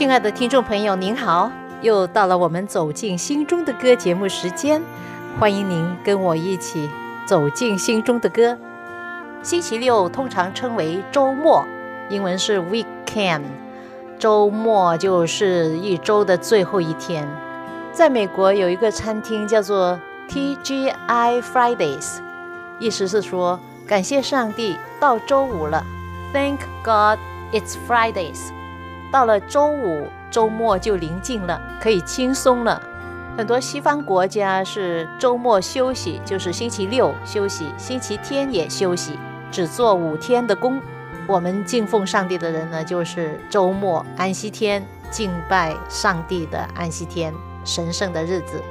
亲爱的听众朋友，您好，又到了我们走进心中的歌节目时间，欢迎您跟我一起走进心中的歌。星期六通常称为周末，英文是 weekend，周末就是一周的最后一天。在美国有一个餐厅叫做 TGI Fridays，意思是说感谢上帝，到周五了，Thank God it's Fridays。到了周五，周末就临近了，可以轻松了。很多西方国家是周末休息，就是星期六休息，星期天也休息，只做五天的工。我们敬奉上帝的人呢，就是周末安息天敬拜上帝的安息天，神圣的日子。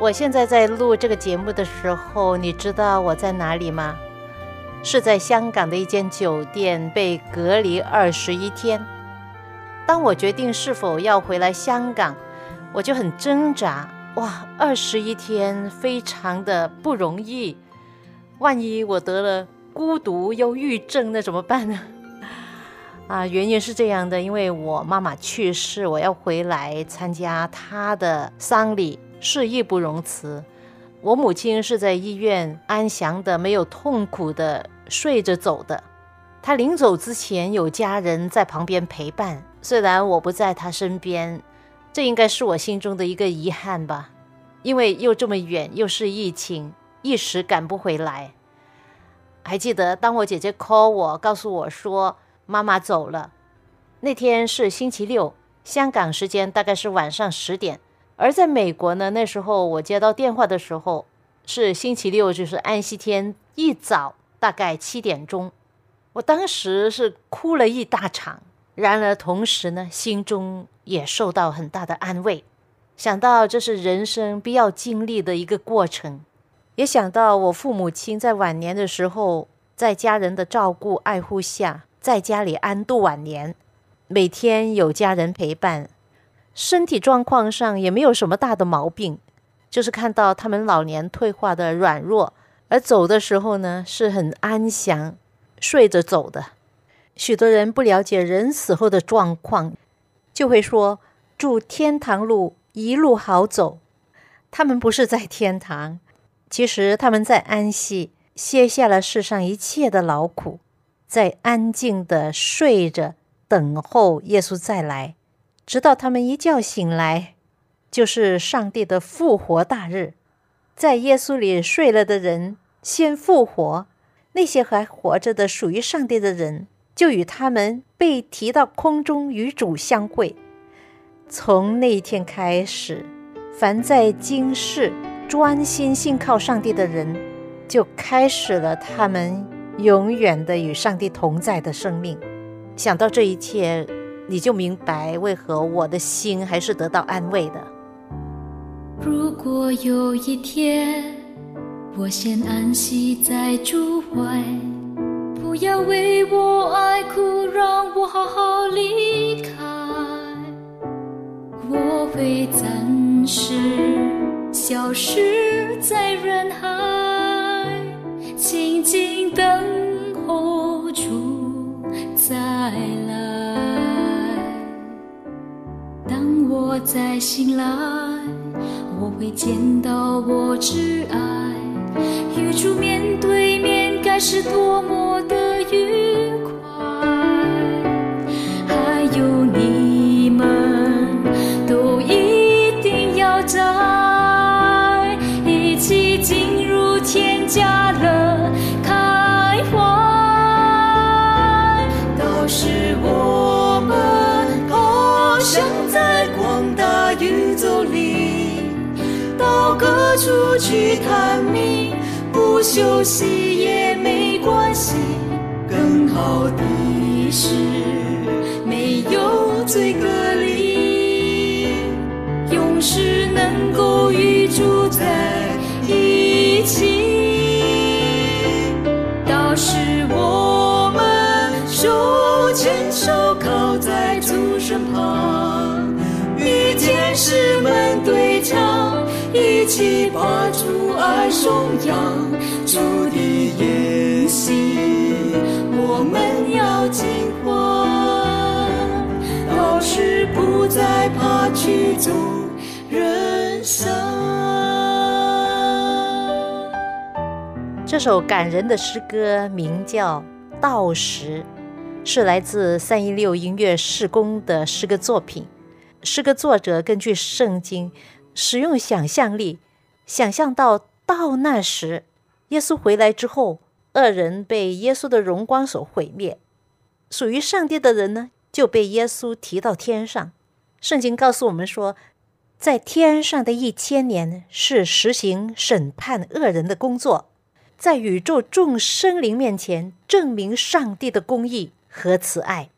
我现在在录这个节目的时候，你知道我在哪里吗？是在香港的一间酒店被隔离二十一天。当我决定是否要回来香港，我就很挣扎。哇，二十一天非常的不容易，万一我得了孤独忧郁症，那怎么办呢？啊，原因是这样的，因为我妈妈去世，我要回来参加她的丧礼，是义不容辞。我母亲是在医院安详的、没有痛苦的睡着走的。她临走之前，有家人在旁边陪伴。虽然我不在他身边，这应该是我心中的一个遗憾吧，因为又这么远，又是疫情，一时赶不回来。还记得当我姐姐 call 我，告诉我说妈妈走了，那天是星期六，香港时间大概是晚上十点，而在美国呢，那时候我接到电话的时候是星期六，就是安息天一早大概七点钟，我当时是哭了一大场。然而，同时呢，心中也受到很大的安慰。想到这是人生必要经历的一个过程，也想到我父母亲在晚年的时候，在家人的照顾爱护下，在家里安度晚年，每天有家人陪伴，身体状况上也没有什么大的毛病，就是看到他们老年退化的软弱，而走的时候呢，是很安详，睡着走的。许多人不了解人死后的状况，就会说：“祝天堂路一路好走。”他们不是在天堂，其实他们在安息，卸下了世上一切的劳苦，在安静的睡着，等候耶稣再来，直到他们一觉醒来，就是上帝的复活大日。在耶稣里睡了的人先复活，那些还活着的属于上帝的人。就与他们被提到空中与主相会。从那一天开始，凡在今世专心信靠上帝的人，就开始了他们永远的与上帝同在的生命。想到这一切，你就明白为何我的心还是得到安慰的。如果有一天，我先安息在主怀。不要为我爱哭，让我好好离开。我会暂时消失在人海，静静等候主再来。当我再醒来，我会见到我挚爱，与主面对面，该是多么到各处去探秘，不休息也没关系。更好的是没有罪恶爱颂扬主的言行，我们要进化，到时不再怕曲终人散。这首感人的诗歌名叫《道时》，是来自三一六音乐事工的诗歌作品。诗歌作者根据圣经，使用想象力，想象到到那时，耶稣回来之后，恶人被耶稣的荣光所毁灭，属于上帝的人呢，就被耶稣提到天上。圣经告诉我们说，在天上的一千年是实行审判恶人的工作。在宇宙众生灵面前证明上帝的公义和慈爱。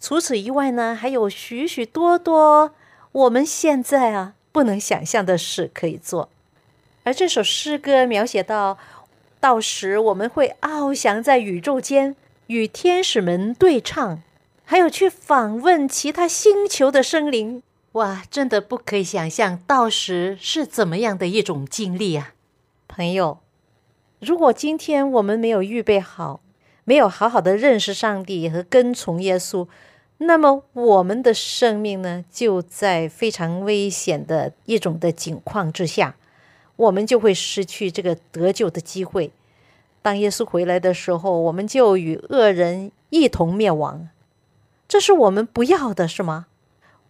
除此以外呢，还有许许多多我们现在啊不能想象的事可以做。而这首诗歌描写到，到时我们会翱翔在宇宙间，与天使们对唱，还有去访问其他星球的生灵。哇，真的不可以想象到时是怎么样的一种经历啊，朋友。如果今天我们没有预备好，没有好好的认识上帝和跟从耶稣，那么我们的生命呢，就在非常危险的一种的境况之下，我们就会失去这个得救的机会。当耶稣回来的时候，我们就与恶人一同灭亡。这是我们不要的，是吗？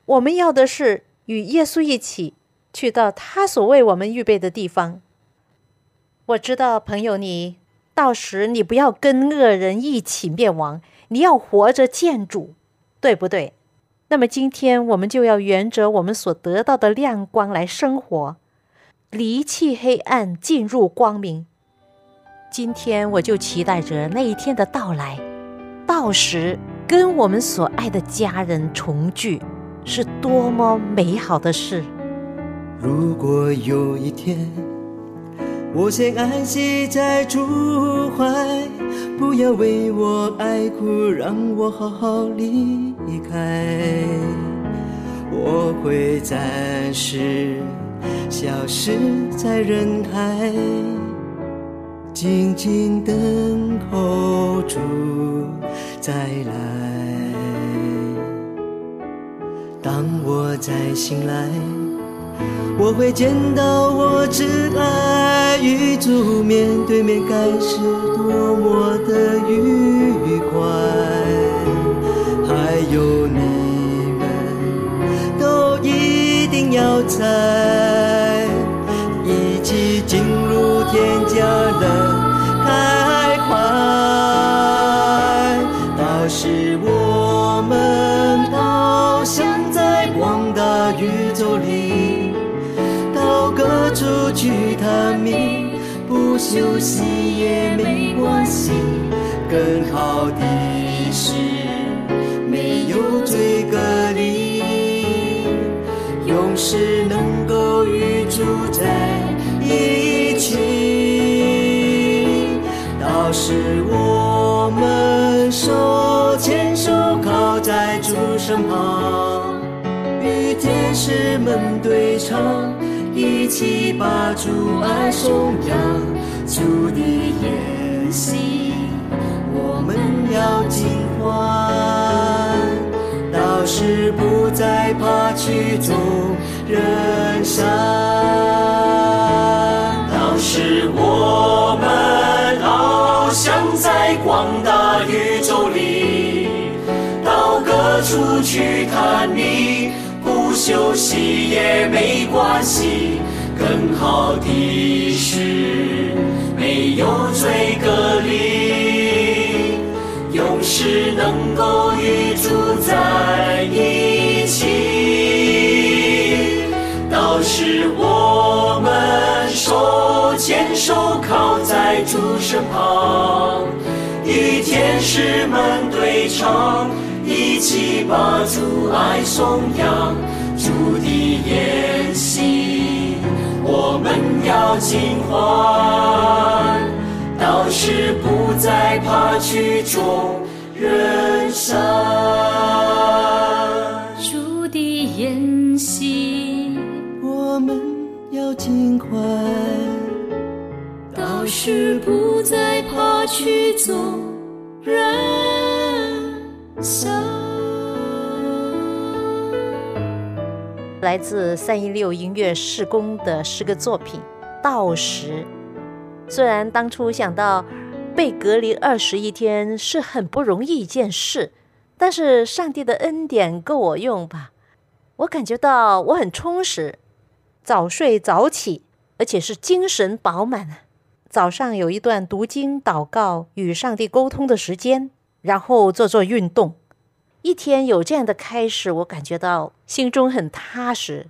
我们要的是与耶稣一起去到他所为我们预备的地方。我知道，朋友，你到时你不要跟恶人一起灭亡，你要活着见主，对不对？那么今天我们就要沿着我们所得到的亮光来生活，离弃黑暗，进入光明。今天我就期待着那一天的到来，到时跟我们所爱的家人重聚，是多么美好的事！如果有一天。我先安息在主怀，不要为我爱哭，让我好好离开。我会暂时消失在人海，静静等候主再来。当我再醒来。我会见到我挚爱与主面对面，该是多么的愉快。还有你们都一定要在休息也没关系。更好的是没有罪隔离，永世能够与主在一起。到时我们手牵手靠在主身旁，与天使们对唱。一起把主爱颂扬，主的言行，我们要尽欢。到时不再怕曲终人散，到时我们翱翔在广大宇宙里，到各处去探秘。休息也没关系，更好的有罪隔离，永世能够与主在一起。到时我们手牵手靠在主身旁，与天使们对唱，一起把主爱颂扬。主的言行，我们要尽欢，到时不再怕曲终人散。主的言行，我们要尽欢，是不再怕曲终人生。来自三一六音乐试工的诗歌作品《道时》。虽然当初想到被隔离二十一天是很不容易一件事，但是上帝的恩典够我用吧？我感觉到我很充实，早睡早起，而且是精神饱满。早上有一段读经、祷告、与上帝沟通的时间，然后做做运动。一天有这样的开始，我感觉到心中很踏实，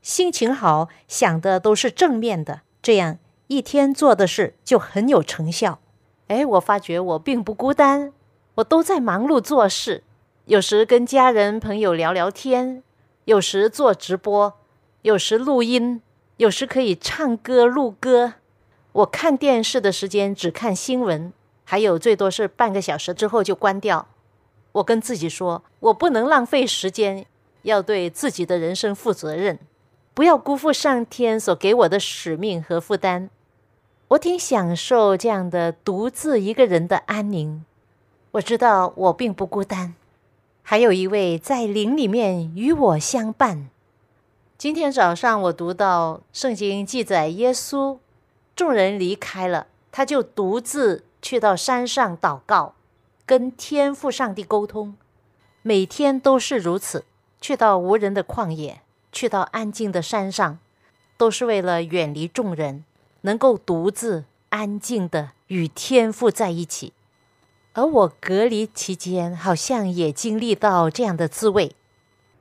心情好，想的都是正面的，这样一天做的事就很有成效。哎，我发觉我并不孤单，我都在忙碌做事，有时跟家人朋友聊聊天，有时做直播，有时录音，有时可以唱歌录歌。我看电视的时间只看新闻，还有最多是半个小时之后就关掉。我跟自己说，我不能浪费时间，要对自己的人生负责任，不要辜负上天所给我的使命和负担。我挺享受这样的独自一个人的安宁。我知道我并不孤单，还有一位在灵里面与我相伴。今天早上我读到圣经记载，耶稣众人离开了，他就独自去到山上祷告。跟天父上帝沟通，每天都是如此。去到无人的旷野，去到安静的山上，都是为了远离众人，能够独自安静的与天父在一起。而我隔离期间，好像也经历到这样的滋味。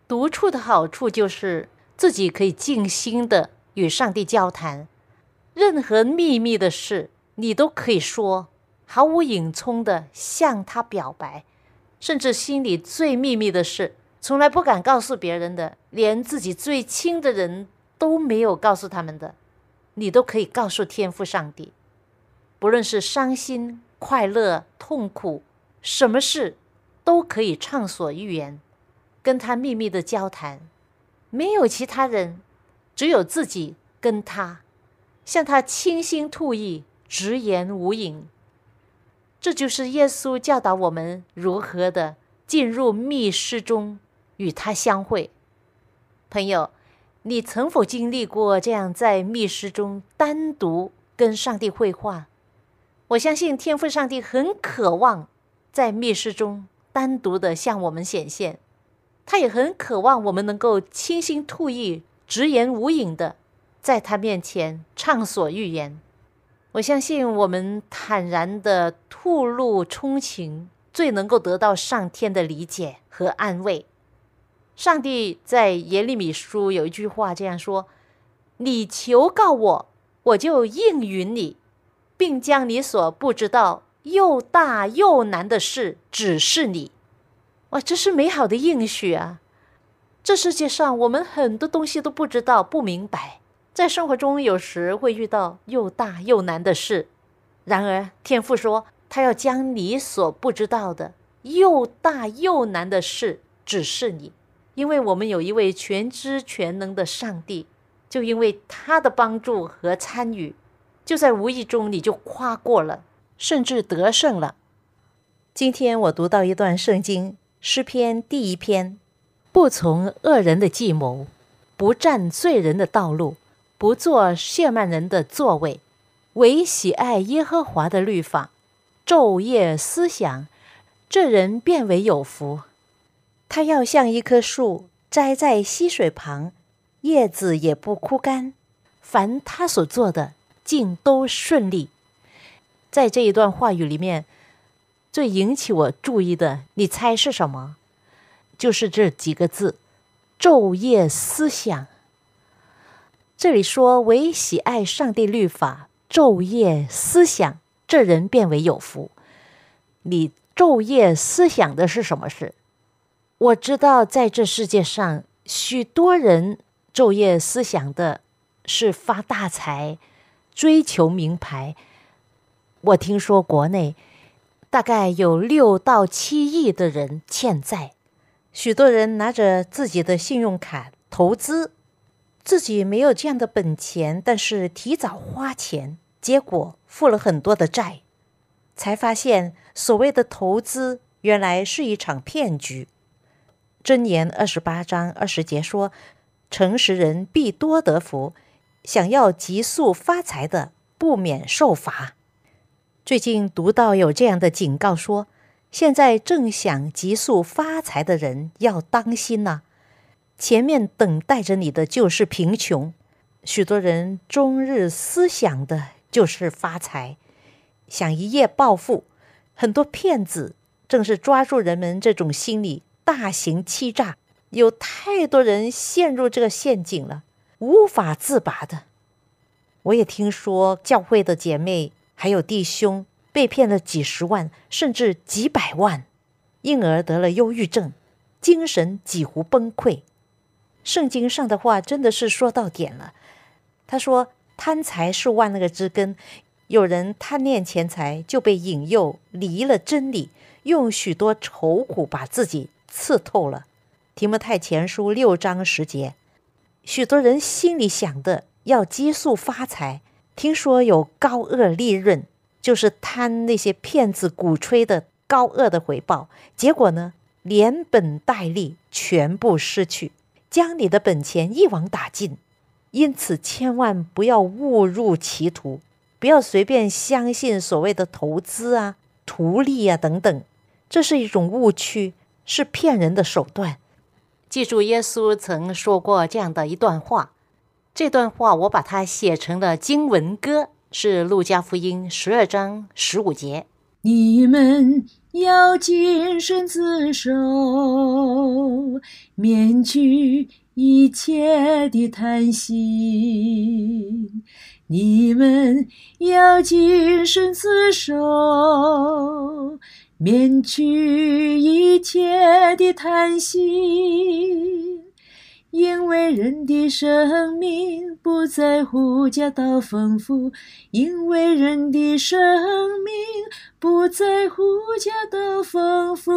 独处的好处就是自己可以静心的与上帝交谈，任何秘密的事，你都可以说。毫无隐冲的向他表白，甚至心里最秘密的事，从来不敢告诉别人的，连自己最亲的人都没有告诉他们的，你都可以告诉天父上帝。不论是伤心、快乐、痛苦，什么事都可以畅所欲言，跟他秘密的交谈，没有其他人，只有自己跟他，向他倾心吐意，直言无隐。这就是耶稣教导我们如何的进入密室中与他相会。朋友，你曾否经历过这样在密室中单独跟上帝会话？我相信天父上帝很渴望在密室中单独的向我们显现，他也很渴望我们能够倾心吐意、直言无隐的在他面前畅所欲言。我相信我们坦然的吐露衷情，最能够得到上天的理解和安慰。上帝在耶利米书有一句话这样说：“你求告我，我就应允你，并将你所不知道又大又难的事指示你。”哇，这是美好的应许啊！这世界上我们很多东西都不知道、不明白。在生活中，有时会遇到又大又难的事。然而，天父说，他要将你所不知道的又大又难的事指示你，因为我们有一位全知全能的上帝。就因为他的帮助和参与，就在无意中你就跨过了，甚至得胜了。今天我读到一段圣经诗篇第一篇：不从恶人的计谋，不占罪人的道路。不做亵慢人的座位，唯喜爱耶和华的律法，昼夜思想，这人变为有福。他要像一棵树栽在溪水旁，叶子也不枯干，凡他所做的尽都顺利。在这一段话语里面，最引起我注意的，你猜是什么？就是这几个字：昼夜思想。这里说，唯喜爱上帝律法，昼夜思想，这人变为有福。你昼夜思想的是什么事？我知道，在这世界上，许多人昼夜思想的是发大财、追求名牌。我听说国内大概有六到七亿的人欠债，许多人拿着自己的信用卡投资。自己没有这样的本钱，但是提早花钱，结果负了很多的债，才发现所谓的投资原来是一场骗局。箴言二十八章二十节说：“诚实人必多得福，想要急速发财的不免受罚。”最近读到有这样的警告说，现在正想急速发财的人要当心呐，前面等待着你的就是贫穷。许多人终日思想的就是发财，想一夜暴富。很多骗子正是抓住人们这种心理，大型欺诈。有太多人陷入这个陷阱了，无法自拔的。我也听说教会的姐妹还有弟兄被骗了几十万，甚至几百万，因而得了忧郁症，精神几乎崩溃。圣经上的话真的是说到点了。他说：“贪财是万恶之根，有人贪恋钱财，就被引诱离了真理，用许多愁苦把自己刺透了。”提摩太前书六章十节，许多人心里想的要激速发财，听说有高额利润，就是贪那些骗子鼓吹的高额的回报，结果呢，连本带利全部失去，将你的本钱一网打尽。因此，千万不要误入歧途，不要随便相信所谓的投资啊、图利啊等等，这是一种误区，是骗人的手段。记住，耶稣曾说过这样的一段话，这段话我把它写成了经文歌，是路加福音十二章十五节：你们要谨慎自守，免去。一切的贪心，你们要谨慎自守，免去一切的叹息，因为人的生命不在乎家道丰富，因为人的生命不在乎家道丰富，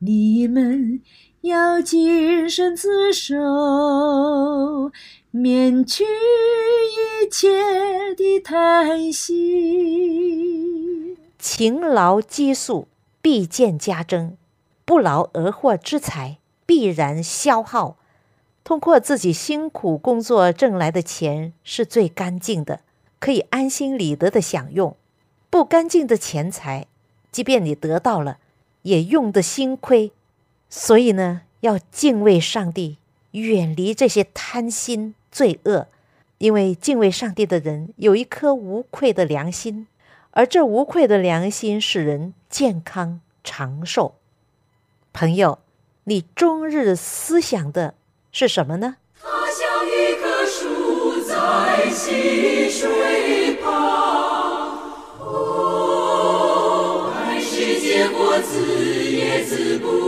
你们。要谨慎自守，免去一切的叹息。勤劳积蓄必见加增，不劳而获之财必然消耗。通过自己辛苦工作挣来的钱是最干净的，可以安心理得的享用。不干净的钱财，即便你得到了，也用得心亏。所以呢，要敬畏上帝，远离这些贪心罪恶，因为敬畏上帝的人有一颗无愧的良心，而这无愧的良心使人健康长寿。朋友，你终日思想的是什么呢？它像一棵树在溪水旁，哦，还是结果子叶子不。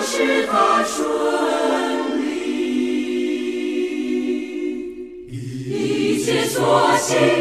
是他顺所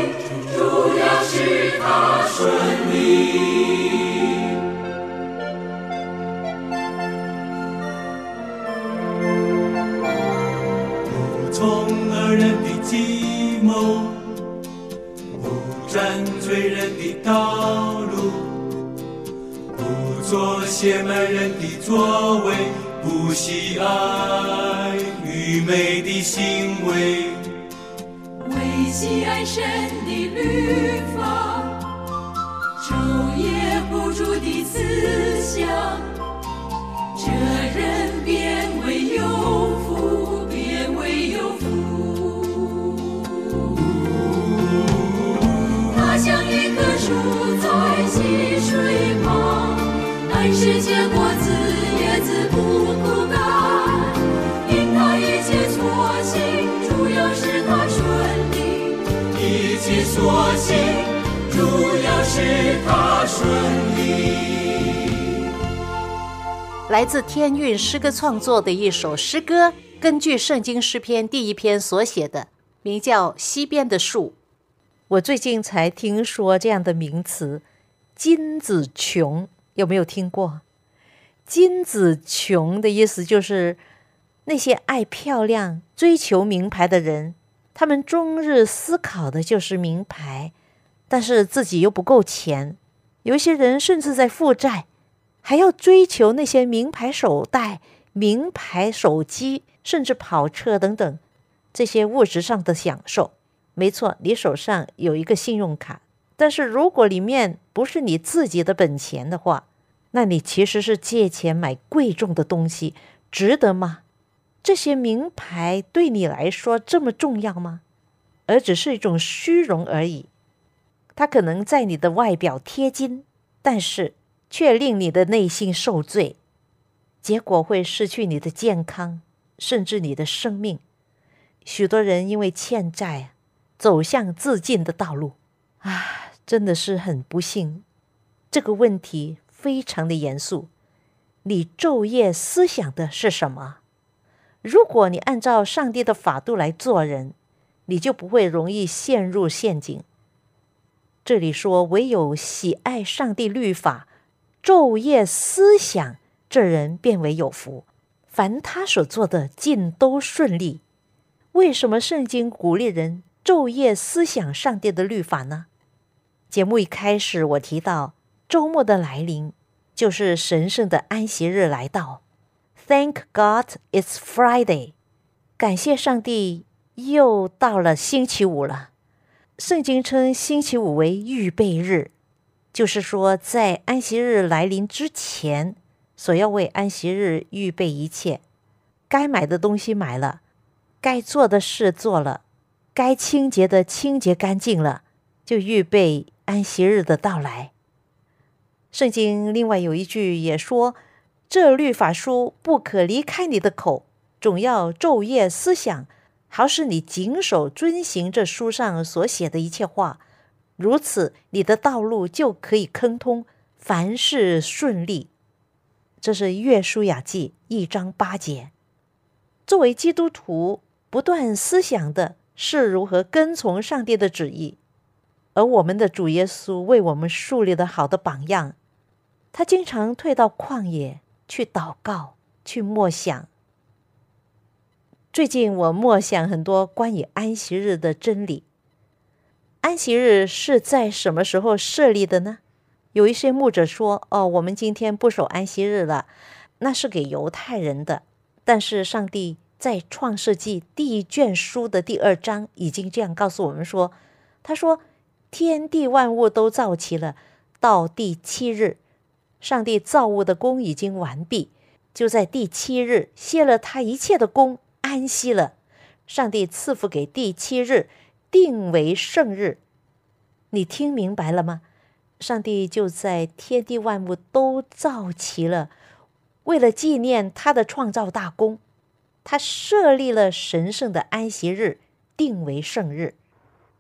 主要是他顺利。来自天韵诗歌创作的一首诗歌，根据圣经诗篇第一篇所写的，名叫《西边的树》。我最近才听说这样的名词“金子穷”。有没有听过？金子穷的意思就是那些爱漂亮、追求名牌的人，他们终日思考的就是名牌，但是自己又不够钱。有一些人甚至在负债，还要追求那些名牌手袋、名牌手机，甚至跑车等等这些物质上的享受。没错，你手上有一个信用卡，但是如果里面不是你自己的本钱的话，那你其实是借钱买贵重的东西，值得吗？这些名牌对你来说这么重要吗？而只是一种虚荣而已。它可能在你的外表贴金，但是却令你的内心受罪，结果会失去你的健康，甚至你的生命。许多人因为欠债。走向自尽的道路啊，真的是很不幸。这个问题非常的严肃。你昼夜思想的是什么？如果你按照上帝的法度来做人，你就不会容易陷入陷阱。这里说，唯有喜爱上帝律法，昼夜思想，这人变为有福。凡他所做的，尽都顺利。为什么圣经鼓励人？昼夜思想上帝的律法呢？节目一开始我提到周末的来临，就是神圣的安息日来到。Thank God it's Friday，感谢上帝又到了星期五了。圣经称星期五为预备日，就是说在安息日来临之前，所要为安息日预备一切，该买的东西买了，该做的事做了。该清洁的清洁干净了，就预备安息日的到来。圣经另外有一句也说：“这律法书不可离开你的口，总要昼夜思想，好使你谨守遵行这书上所写的一切话。如此，你的道路就可以亨通，凡事顺利。”这是约书亚记一章八节。作为基督徒，不断思想的。是如何跟从上帝的旨意，而我们的主耶稣为我们树立了好的榜样。他经常退到旷野去祷告，去默想。最近我默想很多关于安息日的真理。安息日是在什么时候设立的呢？有一些牧者说：“哦，我们今天不守安息日了，那是给犹太人的。”但是上帝。在创世纪第一卷书的第二章，已经这样告诉我们说：“他说，天地万物都造齐了，到第七日，上帝造物的功已经完毕，就在第七日歇了他一切的功，安息了。上帝赐福给第七日，定为圣日。你听明白了吗？上帝就在天地万物都造齐了，为了纪念他的创造大功。”他设立了神圣的安息日，定为圣日。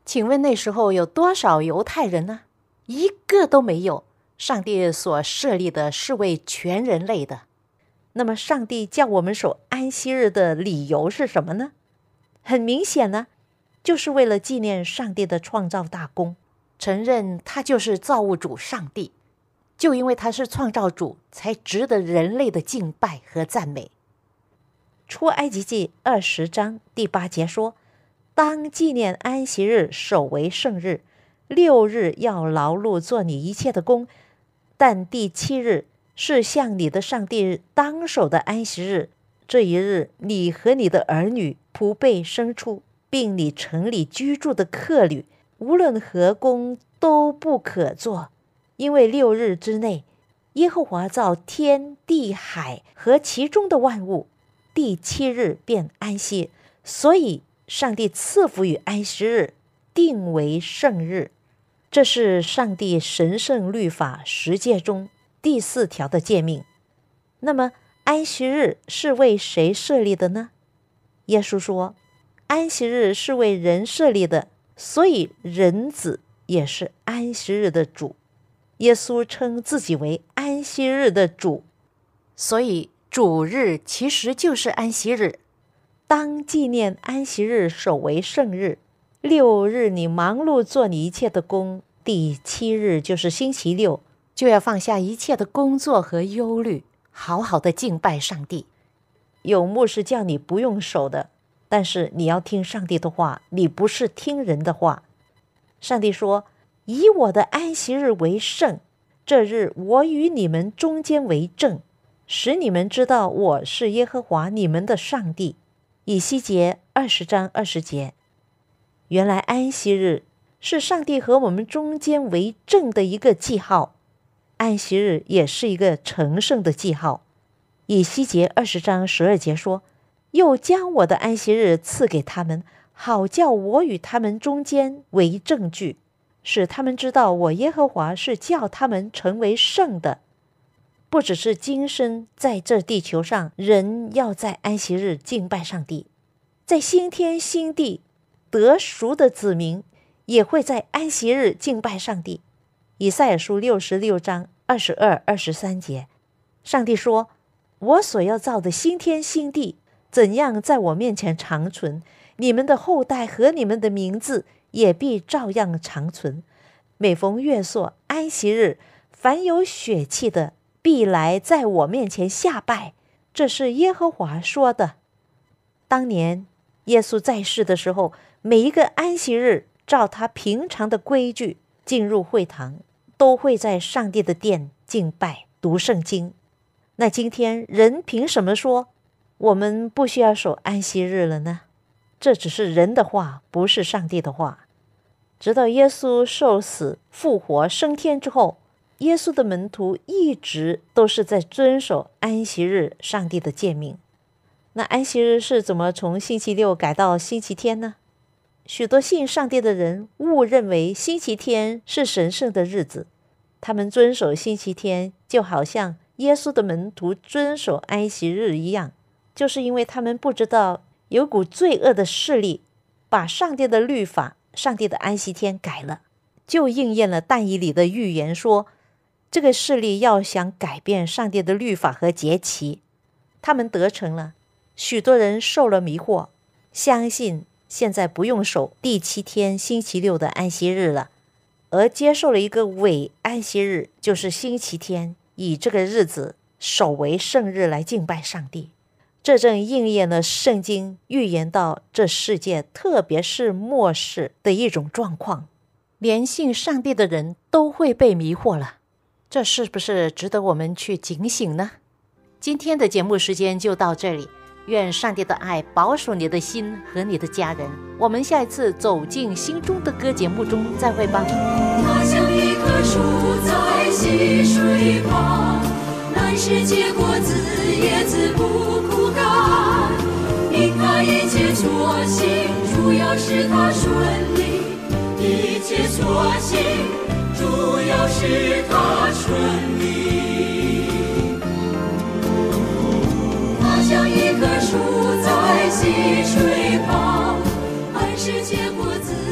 请问那时候有多少犹太人呢？一个都没有。上帝所设立的是为全人类的。那么，上帝叫我们守安息日的理由是什么呢？很明显呢，就是为了纪念上帝的创造大功，承认他就是造物主上帝。就因为他是创造主，才值得人类的敬拜和赞美。出埃及记二十章第八节说：“当纪念安息日，守为圣日。六日要劳碌做你一切的工，但第七日是向你的上帝当守的安息日。这一日，你和你的儿女、仆婢、牲畜，并你城里居住的客旅，无论何工都不可做，因为六日之内，耶和华造天地海和其中的万物。”第七日便安息，所以上帝赐福于安息日，定为圣日。这是上帝神圣律法十诫中第四条的诫命。那么安息日是为谁设立的呢？耶稣说，安息日是为人设立的，所以人子也是安息日的主。耶稣称自己为安息日的主，所以。主日其实就是安息日，当纪念安息日，守为圣日。六日你忙碌做你一切的工，第七日就是星期六，就要放下一切的工作和忧虑，好好的敬拜上帝。有牧师叫你不用守的，但是你要听上帝的话，你不是听人的话。上帝说：“以我的安息日为圣，这日我与你们中间为证，使你们知道我是耶和华你们的上帝。”以西结二十章二十节。原来安息日是上帝和我们中间为证的一个记号，安息日也是一个成圣的记号。以西结二十章十二节说：“又将我的安息日赐给他们，好叫我与他们中间为证据，使他们知道我耶和华是叫他们成为圣的。不只是今生在这地球上，人要在安息日敬拜上帝，在新天新地。”得赎的子民也会在安息日敬拜上帝。以赛亚书六十六章二十二、二十三节，上帝说：“我所要造的新天新地，怎样在我面前长存，你们的后代和你们的名字也必照样长存。每逢月朔、安息日，凡有血气的，必来在我面前下拜。”这是耶和华说的。当年耶稣在世的时候。每一个安息日，照他平常的规矩进入会堂，都会在上帝的殿敬拜、读圣经。那今天人凭什么说我们不需要守安息日了呢？这只是人的话，不是上帝的话。直到耶稣受死、复活、升天之后，耶稣的门徒一直都是在遵守安息日上帝的诫命。那安息日是怎么从星期六改到星期天呢？许多信上帝的人误认为星期天是神圣的日子，他们遵守星期天就好像耶稣的门徒遵守安息日一样，就是因为他们不知道有股罪恶的势力把上帝的律法、上帝的安息天改了，就应验了但以理的预言说，这个势力要想改变上帝的律法和节期，他们得逞了，许多人受了迷惑，相信。现在不用守第七天星期六的安息日了，而接受了一个伪安息日，就是星期天，以这个日子守为圣日来敬拜上帝。这正应验了圣经预言到这世界，特别是末世的一种状况，连信上帝的人都会被迷惑了。这是不是值得我们去警醒呢？今天的节目时间就到这里。愿上帝的爱保守你的心和你的家人。我们下一次走进心中的歌节目中再会吧。它像一棵树在溪水旁，难是结果子，叶子不枯干。因它一切所行，主要是它顺利。一切所行，主要是它顺利。像一棵树在溪水旁，爱是结果子。